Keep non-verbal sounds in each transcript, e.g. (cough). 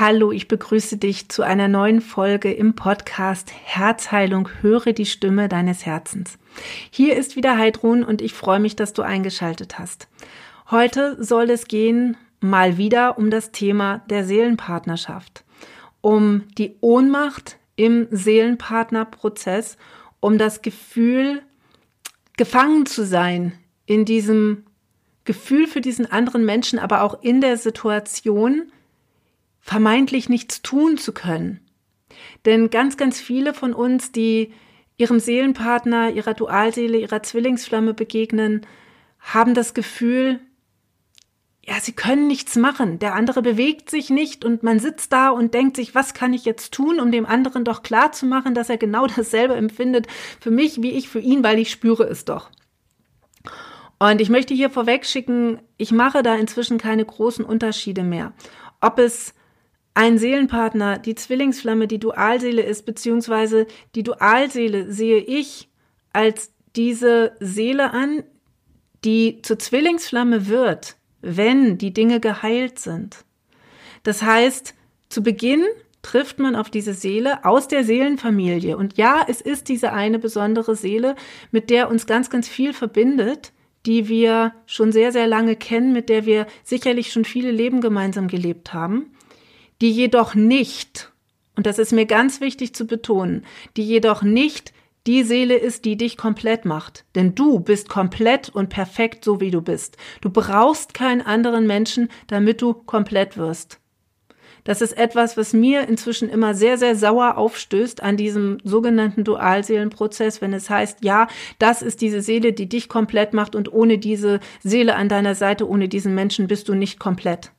Hallo, ich begrüße dich zu einer neuen Folge im Podcast Herzheilung, höre die Stimme deines Herzens. Hier ist wieder Heidrun und ich freue mich, dass du eingeschaltet hast. Heute soll es gehen mal wieder um das Thema der Seelenpartnerschaft, um die Ohnmacht im Seelenpartnerprozess, um das Gefühl, gefangen zu sein in diesem Gefühl für diesen anderen Menschen, aber auch in der Situation, vermeintlich nichts tun zu können. Denn ganz, ganz viele von uns, die ihrem Seelenpartner, ihrer Dualseele, ihrer Zwillingsflamme begegnen, haben das Gefühl, ja, sie können nichts machen. Der andere bewegt sich nicht und man sitzt da und denkt sich, was kann ich jetzt tun, um dem anderen doch klar zu machen, dass er genau (laughs) dasselbe empfindet für mich wie ich für ihn, weil ich spüre es doch. Und ich möchte hier vorweg schicken, ich mache da inzwischen keine großen Unterschiede mehr. Ob es ein Seelenpartner, die Zwillingsflamme, die Dualseele ist, beziehungsweise die Dualseele sehe ich als diese Seele an, die zur Zwillingsflamme wird, wenn die Dinge geheilt sind. Das heißt, zu Beginn trifft man auf diese Seele aus der Seelenfamilie. Und ja, es ist diese eine besondere Seele, mit der uns ganz, ganz viel verbindet, die wir schon sehr, sehr lange kennen, mit der wir sicherlich schon viele Leben gemeinsam gelebt haben die jedoch nicht, und das ist mir ganz wichtig zu betonen, die jedoch nicht die Seele ist, die dich komplett macht. Denn du bist komplett und perfekt so, wie du bist. Du brauchst keinen anderen Menschen, damit du komplett wirst. Das ist etwas, was mir inzwischen immer sehr, sehr sauer aufstößt an diesem sogenannten Dualseelenprozess, wenn es heißt, ja, das ist diese Seele, die dich komplett macht und ohne diese Seele an deiner Seite, ohne diesen Menschen bist du nicht komplett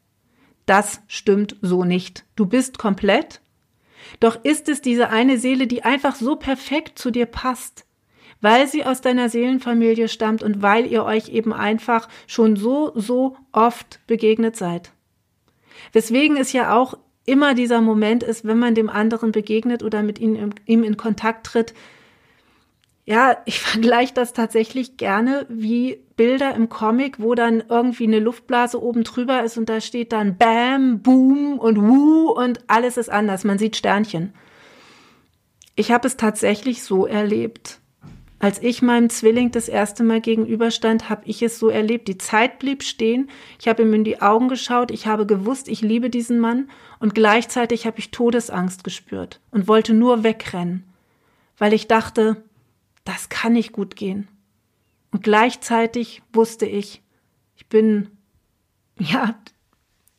das stimmt so nicht. Du bist komplett. Doch ist es diese eine Seele, die einfach so perfekt zu dir passt, weil sie aus deiner Seelenfamilie stammt und weil ihr euch eben einfach schon so, so oft begegnet seid. Weswegen es ja auch immer dieser Moment ist, wenn man dem anderen begegnet oder mit ihm, ihm in Kontakt tritt, ja, ich (laughs) vergleiche das tatsächlich gerne wie Bilder im Comic, wo dann irgendwie eine Luftblase oben drüber ist und da steht dann Bam, Boom und Woo und alles ist anders. Man sieht Sternchen. Ich habe es tatsächlich so erlebt. Als ich meinem Zwilling das erste Mal gegenüberstand, habe ich es so erlebt. Die Zeit blieb stehen. Ich habe ihm in die Augen geschaut. Ich habe gewusst, ich liebe diesen Mann. Und gleichzeitig habe ich Todesangst gespürt und wollte nur wegrennen, weil ich dachte, das kann nicht gut gehen. Und gleichzeitig wusste ich, ich bin, ja,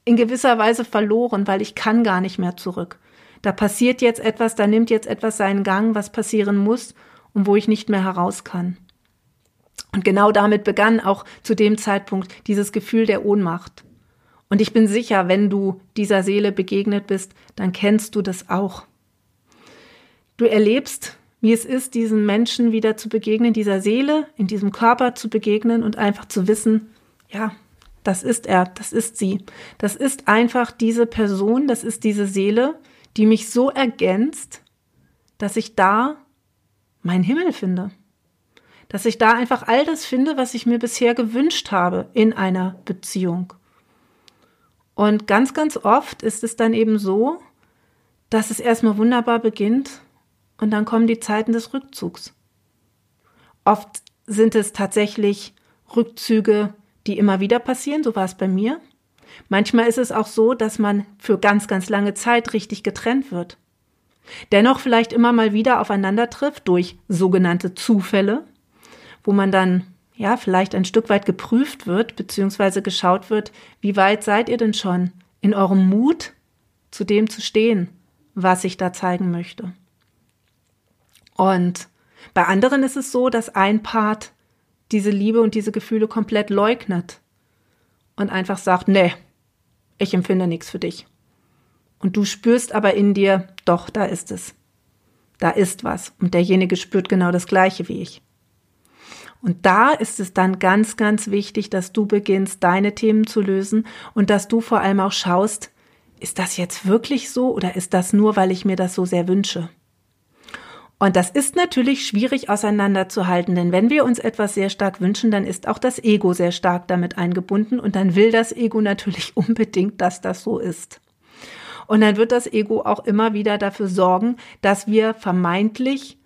in gewisser Weise verloren, weil ich kann gar nicht mehr zurück. Da passiert jetzt etwas, da nimmt jetzt etwas seinen Gang, was passieren muss und wo ich nicht mehr heraus kann. Und genau damit begann auch zu dem Zeitpunkt dieses Gefühl der Ohnmacht. Und ich bin sicher, wenn du dieser Seele begegnet bist, dann kennst du das auch. Du erlebst wie es ist, diesen Menschen wieder zu begegnen, dieser Seele, in diesem Körper zu begegnen und einfach zu wissen, ja, das ist er, das ist sie. Das ist einfach diese Person, das ist diese Seele, die mich so ergänzt, dass ich da meinen Himmel finde. Dass ich da einfach all das finde, was ich mir bisher gewünscht habe in einer Beziehung. Und ganz, ganz oft ist es dann eben so, dass es erstmal wunderbar beginnt und dann kommen die Zeiten des Rückzugs. Oft sind es tatsächlich Rückzüge, die immer wieder passieren, so war es bei mir. Manchmal ist es auch so, dass man für ganz, ganz lange Zeit richtig getrennt wird. Dennoch vielleicht immer mal wieder aufeinander trifft durch sogenannte Zufälle, wo man dann ja vielleicht ein Stück weit geprüft wird, beziehungsweise geschaut wird, wie weit seid ihr denn schon in eurem Mut, zu dem zu stehen, was ich da zeigen möchte. Und bei anderen ist es so, dass ein Part diese Liebe und diese Gefühle komplett leugnet und einfach sagt, nee, ich empfinde nichts für dich. Und du spürst aber in dir, doch, da ist es. Da ist was. Und derjenige spürt genau das Gleiche wie ich. Und da ist es dann ganz, ganz wichtig, dass du beginnst, deine Themen zu lösen und dass du vor allem auch schaust, ist das jetzt wirklich so oder ist das nur, weil ich mir das so sehr wünsche? Und das ist natürlich schwierig auseinanderzuhalten, denn wenn wir uns etwas sehr stark wünschen, dann ist auch das Ego sehr stark damit eingebunden und dann will das Ego natürlich (laughs) unbedingt, dass das so ist. Und dann wird das Ego auch immer wieder dafür sorgen, dass wir vermeintlich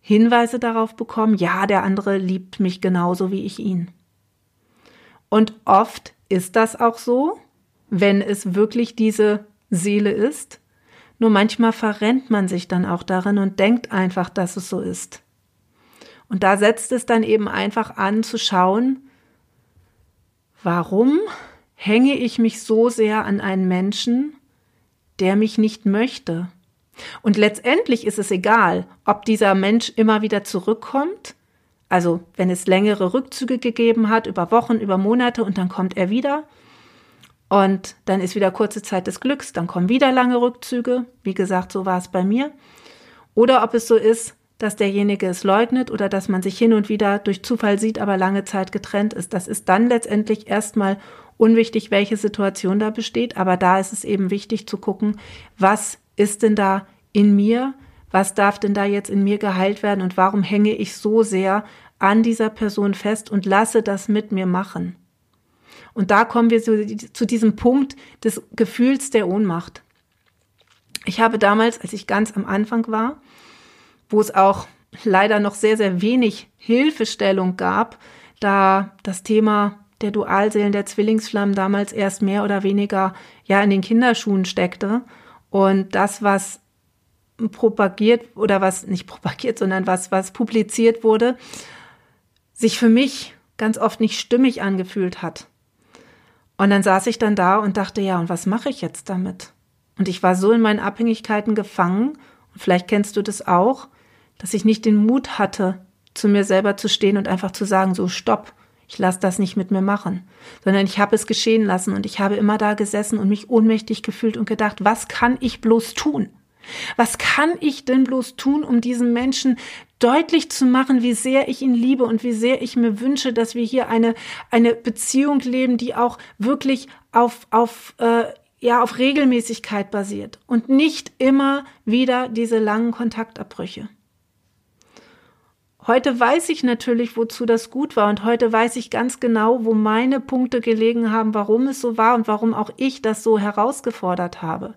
Hinweise darauf bekommen, ja, der andere liebt mich genauso wie ich ihn. Und oft ist das auch so, wenn es wirklich diese Seele ist. Nur manchmal verrennt man sich dann auch darin und denkt einfach, dass es so ist. Und da setzt es dann eben einfach an zu schauen, warum hänge ich mich so sehr an einen Menschen, der mich nicht möchte? Und letztendlich ist es egal, ob dieser Mensch immer wieder zurückkommt, also wenn es längere Rückzüge gegeben hat, über Wochen, über Monate und dann kommt er wieder und dann ist wieder kurze Zeit des Glücks, dann kommen wieder lange Rückzüge, wie gesagt, so war es bei mir. Oder ob es so ist, dass derjenige es leugnet oder dass man sich hin und wieder durch Zufall sieht, aber lange Zeit getrennt ist. Das ist dann letztendlich erstmal unwichtig, welche Situation da besteht, aber da ist es eben wichtig zu gucken, was ist denn da in mir? Was darf denn da jetzt in mir geheilt werden und warum hänge ich so sehr an dieser Person fest und lasse das mit mir machen? Und da kommen wir zu, zu diesem Punkt des Gefühls der Ohnmacht. Ich habe damals, als ich ganz am Anfang war, wo es auch leider noch sehr, sehr wenig Hilfestellung gab, da das Thema der Dualseelen, der Zwillingsflammen damals erst mehr oder weniger ja in den Kinderschuhen steckte und das, was propagiert oder was nicht propagiert, sondern was, was publiziert wurde, sich für mich ganz oft nicht stimmig angefühlt hat. Und dann saß ich dann da und dachte, ja, und was mache ich jetzt damit? Und ich war so in meinen Abhängigkeiten gefangen, und vielleicht kennst du das auch, dass ich nicht den Mut hatte, zu mir selber zu stehen und einfach zu sagen, so stopp, ich lasse das nicht mit mir machen, sondern ich habe es geschehen lassen und ich habe immer da gesessen und mich ohnmächtig gefühlt und gedacht, was kann ich bloß tun? Was kann ich denn bloß tun, um diesen Menschen deutlich zu machen, wie sehr ich ihn liebe und wie sehr ich mir wünsche, dass wir hier eine, eine Beziehung leben, die auch wirklich auf, auf, äh, ja, auf Regelmäßigkeit basiert und nicht immer wieder diese langen Kontaktabbrüche. Heute weiß ich natürlich, wozu das gut war und heute weiß ich ganz genau, wo meine Punkte gelegen haben, warum es so war und warum auch ich das so herausgefordert habe.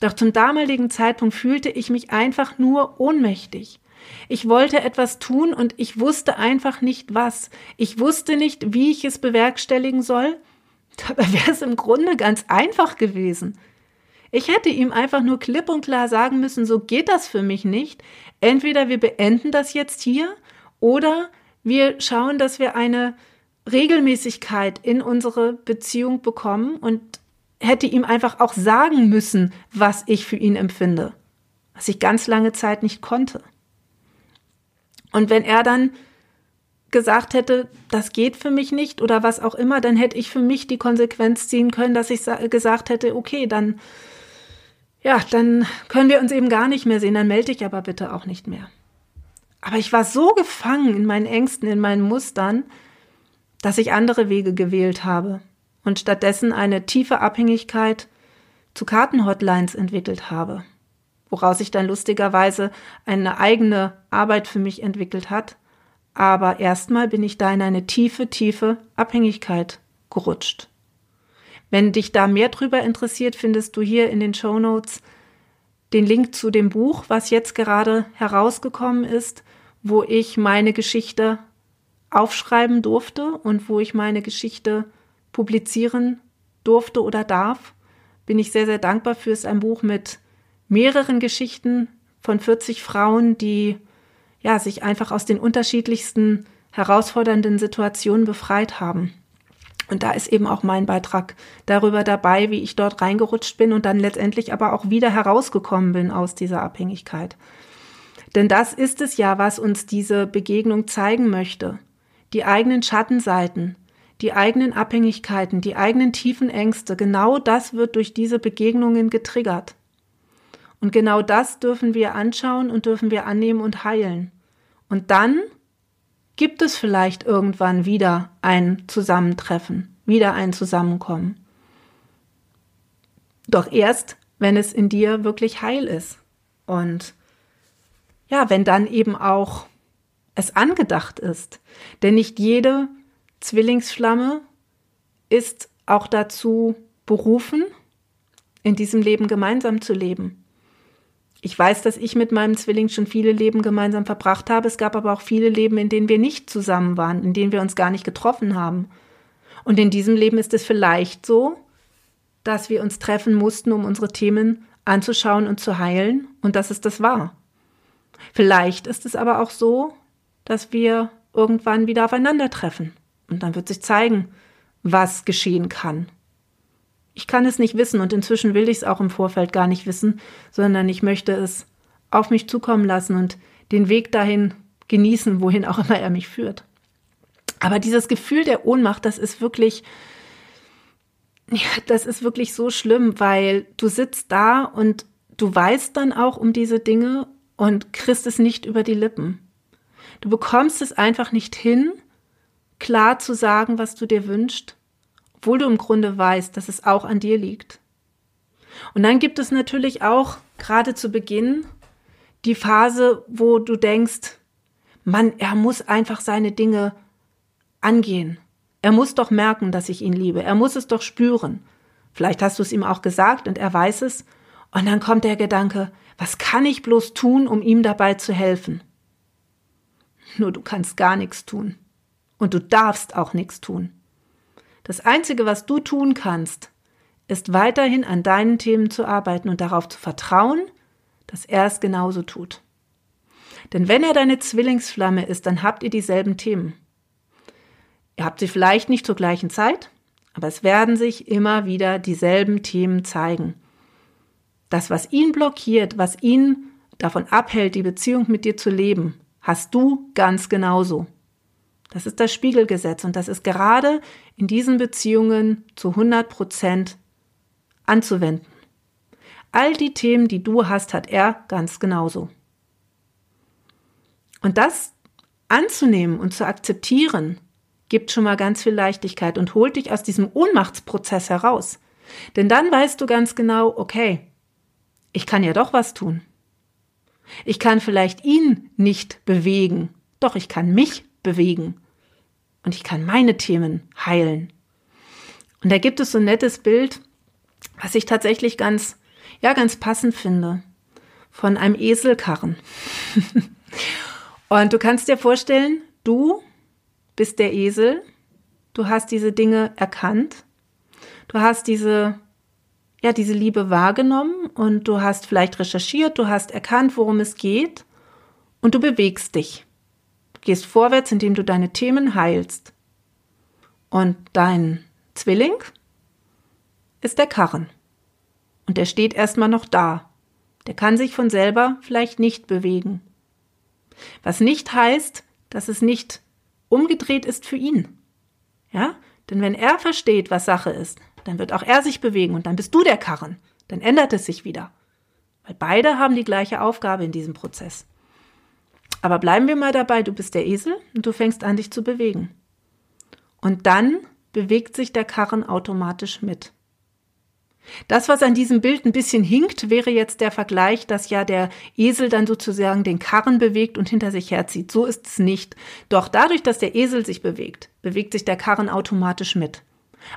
Doch zum damaligen Zeitpunkt fühlte ich mich einfach nur ohnmächtig. Ich wollte etwas tun und ich wusste einfach nicht was. Ich wusste nicht, wie ich es bewerkstelligen soll. (laughs) Dabei wäre es im Grunde ganz einfach gewesen. Ich hätte ihm einfach nur klipp und klar sagen müssen, so geht das für mich nicht. Entweder wir beenden das jetzt hier oder wir schauen, dass wir eine Regelmäßigkeit in unsere Beziehung bekommen und hätte ihm einfach auch sagen müssen, was ich für ihn empfinde, was ich ganz lange Zeit nicht konnte. Und wenn er dann gesagt hätte, das geht für mich nicht oder was auch immer, dann hätte ich für mich die Konsequenz ziehen können, dass ich gesagt hätte, okay, dann ja, dann können wir uns eben gar nicht mehr sehen, dann melde ich aber bitte auch nicht mehr. Aber ich war so gefangen in meinen Ängsten, in meinen Mustern, dass ich andere Wege gewählt habe und stattdessen eine tiefe Abhängigkeit zu Kartenhotlines entwickelt habe, woraus sich dann lustigerweise eine eigene Arbeit für mich entwickelt hat. Aber erstmal bin ich da in eine tiefe, tiefe Abhängigkeit gerutscht. Wenn dich da mehr drüber interessiert, findest du hier in den Show Notes den Link zu dem Buch, was jetzt gerade herausgekommen ist, wo ich meine Geschichte aufschreiben durfte und wo ich meine Geschichte publizieren durfte oder darf. Bin ich sehr, sehr dankbar für. Es ein Buch mit mehreren Geschichten von 40 Frauen, die ja, sich einfach aus den unterschiedlichsten herausfordernden Situationen befreit haben. Und da ist eben auch mein Beitrag darüber dabei, wie ich dort reingerutscht bin und dann letztendlich aber auch wieder herausgekommen bin aus dieser Abhängigkeit. Denn das ist es ja, was uns diese Begegnung zeigen möchte. Die eigenen Schattenseiten, die eigenen Abhängigkeiten, die eigenen tiefen Ängste, genau das wird durch diese Begegnungen getriggert. Und genau das dürfen wir anschauen und dürfen wir annehmen und heilen. Und dann gibt es vielleicht irgendwann wieder ein Zusammentreffen, wieder ein Zusammenkommen. Doch erst, wenn es in dir wirklich heil ist. Und ja, wenn dann eben auch es angedacht ist. Denn nicht jede Zwillingsflamme ist auch dazu berufen, in diesem Leben gemeinsam zu leben. Ich weiß, dass ich mit meinem Zwilling schon viele Leben gemeinsam verbracht habe. Es gab aber auch viele Leben, in denen wir nicht zusammen waren, in denen wir uns gar nicht getroffen haben. Und in diesem Leben ist es vielleicht so, dass wir uns treffen mussten, um unsere Themen anzuschauen und zu heilen und dass es das war. Vielleicht ist es aber auch so, dass wir irgendwann wieder aufeinandertreffen und dann wird sich zeigen, was geschehen kann. Ich kann es nicht wissen und inzwischen will ich es auch im Vorfeld gar nicht wissen, sondern ich möchte es auf mich zukommen lassen und den Weg dahin genießen, wohin auch immer er mich führt. Aber dieses Gefühl der Ohnmacht, das ist wirklich, ja, das ist wirklich so schlimm, weil du sitzt da und du weißt dann auch um diese Dinge und kriegst es nicht über die Lippen. Du bekommst es einfach nicht hin, klar zu sagen, was du dir wünschst obwohl du im Grunde weißt, dass es auch an dir liegt. Und dann gibt es natürlich auch gerade zu Beginn die Phase, wo du denkst, Mann, er muss einfach seine Dinge angehen. Er muss doch merken, dass ich ihn liebe. Er muss es doch spüren. Vielleicht hast du es ihm auch gesagt und er weiß es. Und dann kommt der Gedanke, was kann ich bloß tun, um ihm dabei zu helfen? Nur du kannst gar nichts tun. Und du darfst auch nichts tun. Das Einzige, was du tun kannst, ist weiterhin an deinen Themen zu arbeiten und darauf zu vertrauen, dass er es genauso tut. Denn wenn er deine Zwillingsflamme ist, dann habt ihr dieselben Themen. Ihr habt sie vielleicht nicht zur gleichen Zeit, aber es werden sich immer wieder dieselben Themen zeigen. Das, was ihn blockiert, was ihn davon abhält, die Beziehung mit dir zu leben, hast du ganz genauso. Das ist das Spiegelgesetz und das ist gerade in diesen Beziehungen zu 100 Prozent anzuwenden. All die Themen, die du hast, hat er ganz genauso. Und das anzunehmen und zu akzeptieren, gibt schon mal ganz viel Leichtigkeit und holt dich aus diesem Ohnmachtsprozess heraus. Denn dann weißt du ganz genau, okay, ich kann ja doch was tun. Ich kann vielleicht ihn nicht bewegen, doch ich kann mich bewegen und ich kann meine Themen heilen. Und da gibt es so ein nettes Bild, was ich tatsächlich ganz, ja, ganz passend finde, von einem Eselkarren. (laughs) und du kannst dir vorstellen, du bist der Esel, du hast diese Dinge erkannt, du hast diese, ja, diese Liebe wahrgenommen und du hast vielleicht recherchiert, du hast erkannt, worum es geht. Und du bewegst dich gehst vorwärts, indem du deine Themen heilst. Und dein Zwilling ist der Karren. Und der steht erstmal noch da. Der kann sich von selber vielleicht nicht bewegen. Was nicht heißt, dass es nicht umgedreht ist für ihn. Ja? Denn wenn er versteht, was Sache ist, dann wird auch er sich bewegen und dann bist du der Karren. Dann ändert es sich wieder. Weil beide haben die gleiche Aufgabe in diesem Prozess. Aber bleiben wir mal dabei, du bist der Esel und du fängst an, dich zu bewegen. Und dann bewegt sich der Karren automatisch mit. Das, was an diesem Bild ein bisschen hinkt, wäre jetzt der Vergleich, dass ja der Esel dann sozusagen den Karren bewegt und hinter sich herzieht. So ist es nicht. Doch dadurch, dass der Esel sich bewegt, bewegt sich der Karren automatisch mit.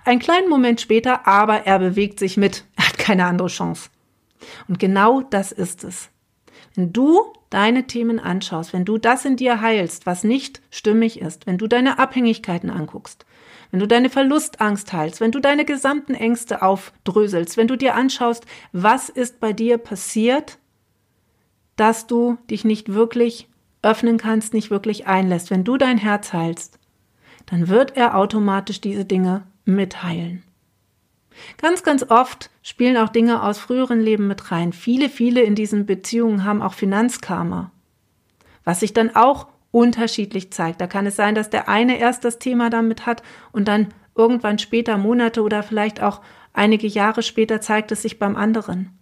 Einen kleinen Moment später, aber er bewegt sich mit. Er hat keine andere Chance. Und genau das ist es. Wenn du deine Themen anschaust, wenn du das in dir heilst, was nicht stimmig ist, wenn du deine Abhängigkeiten anguckst, wenn du deine Verlustangst heilst, wenn du deine gesamten Ängste aufdröselst, wenn du dir anschaust, was ist bei dir passiert, dass du dich nicht wirklich öffnen kannst, nicht wirklich einlässt, wenn du dein Herz heilst, dann wird er automatisch diese Dinge mitheilen. Ganz, ganz oft spielen auch Dinge aus früheren Leben mit rein. Viele, viele in diesen Beziehungen haben auch Finanzkarma. Was sich dann auch unterschiedlich zeigt. Da kann es sein, dass der eine erst das Thema damit hat und dann irgendwann später, Monate oder vielleicht auch einige Jahre später zeigt es sich beim anderen.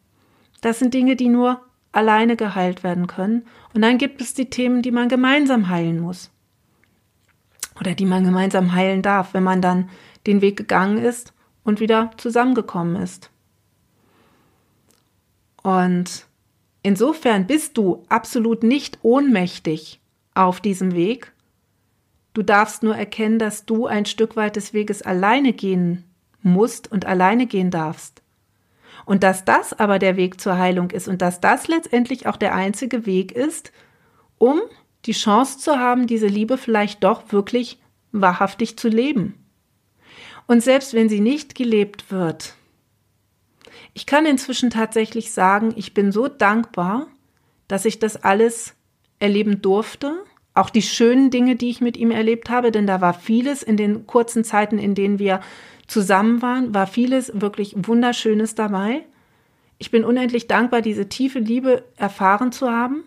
Das sind Dinge, die nur alleine geheilt werden können. Und dann gibt es die Themen, die man gemeinsam heilen muss. Oder die man gemeinsam heilen darf, wenn man dann den Weg gegangen ist und wieder zusammengekommen ist. Und insofern bist du absolut nicht ohnmächtig auf diesem Weg. Du darfst nur erkennen, dass du ein Stück weit des Weges alleine gehen musst und alleine gehen darfst. Und dass das aber der Weg zur Heilung ist und dass das letztendlich auch der einzige Weg ist, um die Chance zu haben, diese Liebe vielleicht doch wirklich wahrhaftig zu leben. Und selbst wenn sie nicht gelebt wird, ich kann inzwischen tatsächlich sagen, ich bin so dankbar, dass ich das alles erleben durfte, auch die schönen Dinge, die ich mit ihm erlebt habe, denn da war vieles in den kurzen Zeiten, in denen wir zusammen waren, war vieles wirklich Wunderschönes dabei. Ich bin unendlich dankbar, diese tiefe Liebe erfahren zu haben,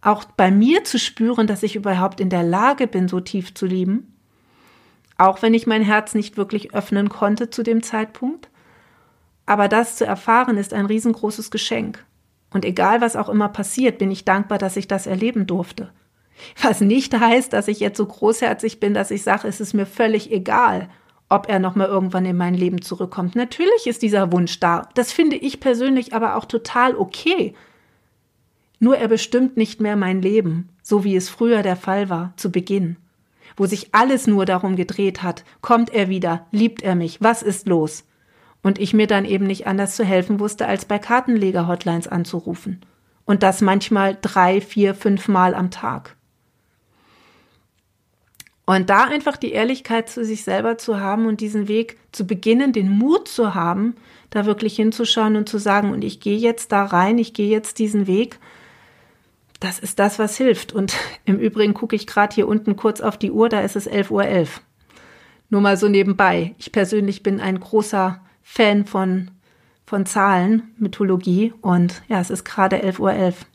auch bei mir zu spüren, dass ich überhaupt in der Lage bin, so tief zu lieben, auch wenn ich mein Herz nicht wirklich öffnen konnte zu dem Zeitpunkt. Aber das zu erfahren ist ein riesengroßes Geschenk. Und egal was auch immer passiert, bin ich dankbar, dass ich das erleben durfte. Was nicht heißt, dass ich jetzt so großherzig bin, dass ich sage, es ist mir völlig egal, ob er noch mal irgendwann in mein Leben zurückkommt. Natürlich ist dieser Wunsch da. Das finde ich persönlich aber auch total okay. Nur er bestimmt nicht mehr mein Leben, so wie es früher der Fall war, zu Beginn, wo sich alles nur darum gedreht hat, kommt er wieder, liebt er mich, was ist los? Und ich mir dann eben nicht anders zu helfen wusste, als bei Kartenleger-Hotlines anzurufen. Und das manchmal drei, vier, fünf Mal am Tag. Und da einfach die Ehrlichkeit zu sich selber zu haben und diesen Weg zu beginnen, den Mut zu haben, da wirklich hinzuschauen und zu sagen, und ich gehe jetzt da rein, ich gehe jetzt diesen Weg, das ist das, was hilft. Und (laughs) im Übrigen gucke ich gerade hier unten kurz auf die Uhr, da ist es 11.11 Uhr. 11. Nur mal so nebenbei. Ich persönlich bin ein großer Fan von, von Zahlen, Mythologie und ja, es ist gerade 11.11 Uhr. 11.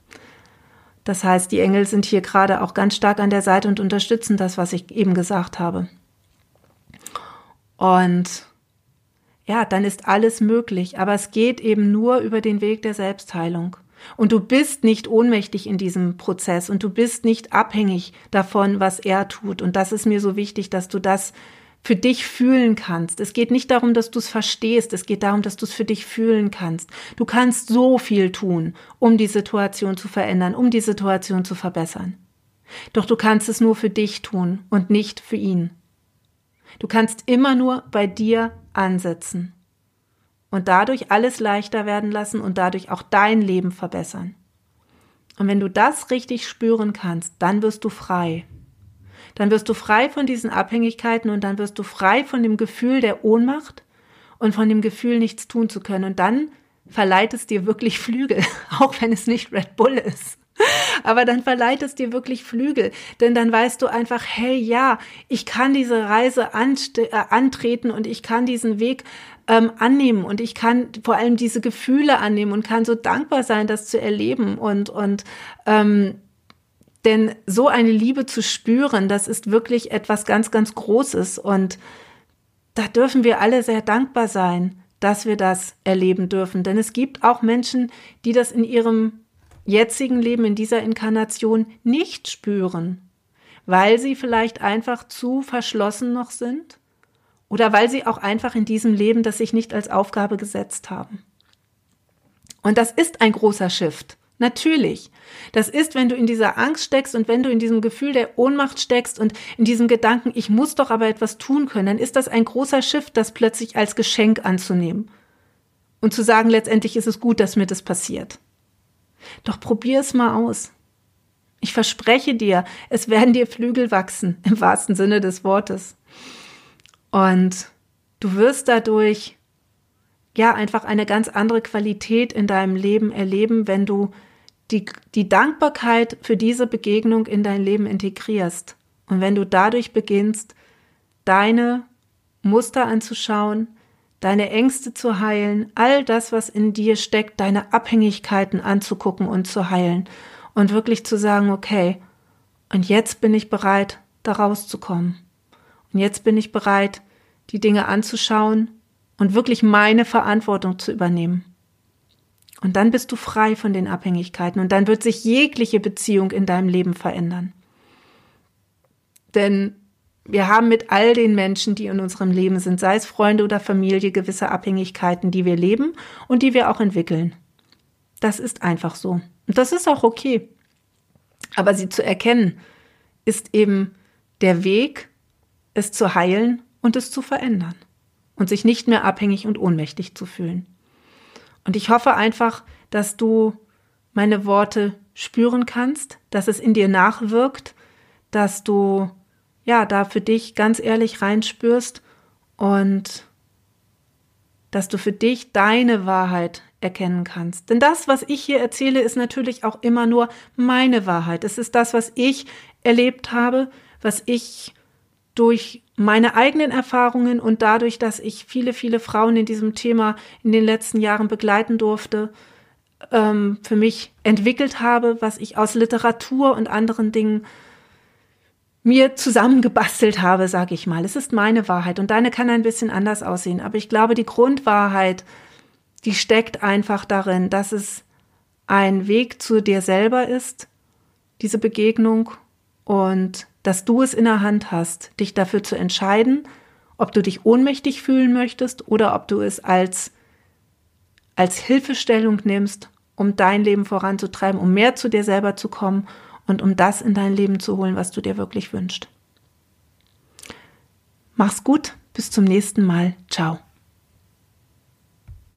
Das heißt, die Engel sind hier gerade auch ganz stark an der Seite und unterstützen das, was ich eben gesagt habe. Und ja, dann ist alles möglich, aber es geht eben nur über den Weg der Selbstheilung. Und du bist nicht ohnmächtig in diesem Prozess und du bist nicht abhängig davon, was er tut. Und das ist mir so wichtig, dass du das für dich fühlen kannst. Es geht nicht darum, dass du es verstehst, es geht darum, dass du es für dich fühlen kannst. Du kannst so viel tun, um die Situation zu verändern, um die Situation zu verbessern. Doch du kannst es nur für dich tun und nicht für ihn. Du kannst immer nur bei dir ansetzen und dadurch alles leichter werden lassen und dadurch auch dein Leben verbessern. Und wenn du das richtig spüren kannst, dann wirst du frei dann wirst du frei von diesen Abhängigkeiten und dann wirst du frei von dem Gefühl der Ohnmacht und von dem Gefühl, nichts tun zu können. Und dann verleiht es dir wirklich Flügel, (laughs) auch wenn es nicht Red Bull ist. (laughs) Aber dann verleiht es dir wirklich Flügel, denn dann weißt du einfach, hey, ja, ich kann diese Reise äh, antreten und ich kann diesen Weg ähm, annehmen und ich kann vor allem diese Gefühle annehmen und kann so dankbar sein, das zu erleben und und ähm, denn so eine Liebe zu spüren, das ist wirklich etwas ganz, ganz Großes. Und da dürfen wir alle sehr dankbar sein, dass wir das erleben dürfen. Denn es gibt auch Menschen, die das in ihrem jetzigen Leben, in dieser Inkarnation nicht spüren, weil sie vielleicht einfach zu verschlossen noch sind oder weil sie auch einfach in diesem Leben das sich nicht als Aufgabe gesetzt haben. Und das ist ein großer Shift. Natürlich. Das ist, wenn du in dieser Angst steckst und wenn du in diesem Gefühl der Ohnmacht steckst und in diesem Gedanken, ich muss doch aber etwas tun können, dann ist das ein großer Schiff, das plötzlich als Geschenk anzunehmen. Und zu sagen, letztendlich ist es gut, dass mir das passiert. Doch probier es mal aus. Ich verspreche dir, es werden dir Flügel wachsen, (laughs) im wahrsten Sinne des Wortes. Und du wirst dadurch ja einfach eine ganz andere Qualität in deinem Leben erleben, wenn du die, die Dankbarkeit für diese Begegnung in dein Leben integrierst. Und wenn du dadurch beginnst, deine Muster anzuschauen, deine Ängste zu heilen, all das, was in dir steckt, deine Abhängigkeiten anzugucken und zu heilen und wirklich zu sagen, okay, und jetzt bin ich bereit, da rauszukommen. Und jetzt bin ich bereit, die Dinge anzuschauen und wirklich meine Verantwortung zu übernehmen. Und dann bist du frei von den Abhängigkeiten und dann wird sich jegliche Beziehung in deinem Leben verändern. Denn wir haben mit all den Menschen, die in unserem Leben sind, sei es Freunde oder Familie, gewisse Abhängigkeiten, die wir leben und die wir auch entwickeln. Das ist einfach so. Und das ist auch okay. Aber sie zu erkennen, ist eben der Weg, es zu heilen und es zu verändern und sich nicht mehr abhängig und ohnmächtig zu fühlen. Und ich hoffe einfach, dass du meine Worte spüren kannst, dass es in dir nachwirkt, dass du ja da für dich ganz ehrlich reinspürst und dass du für dich deine Wahrheit erkennen kannst. Denn das, was ich hier erzähle, ist natürlich auch immer nur meine Wahrheit. Es ist das, was ich erlebt habe, was ich durch meine eigenen Erfahrungen und dadurch, dass ich viele, viele Frauen in diesem Thema in den letzten Jahren begleiten durfte, ähm, für mich entwickelt habe, was ich aus Literatur und anderen Dingen mir zusammengebastelt habe, sage ich mal. Es ist meine Wahrheit und deine kann ein bisschen anders aussehen. Aber ich glaube, die Grundwahrheit, die steckt einfach darin, dass es ein Weg zu dir selber ist, diese Begegnung und dass du es in der Hand hast, dich dafür zu entscheiden, ob du dich ohnmächtig fühlen möchtest oder ob du es als, als Hilfestellung nimmst, um dein Leben voranzutreiben, um mehr zu dir selber zu kommen und um das in dein Leben zu holen, was du dir wirklich wünschst. Mach's gut, bis zum nächsten Mal. Ciao.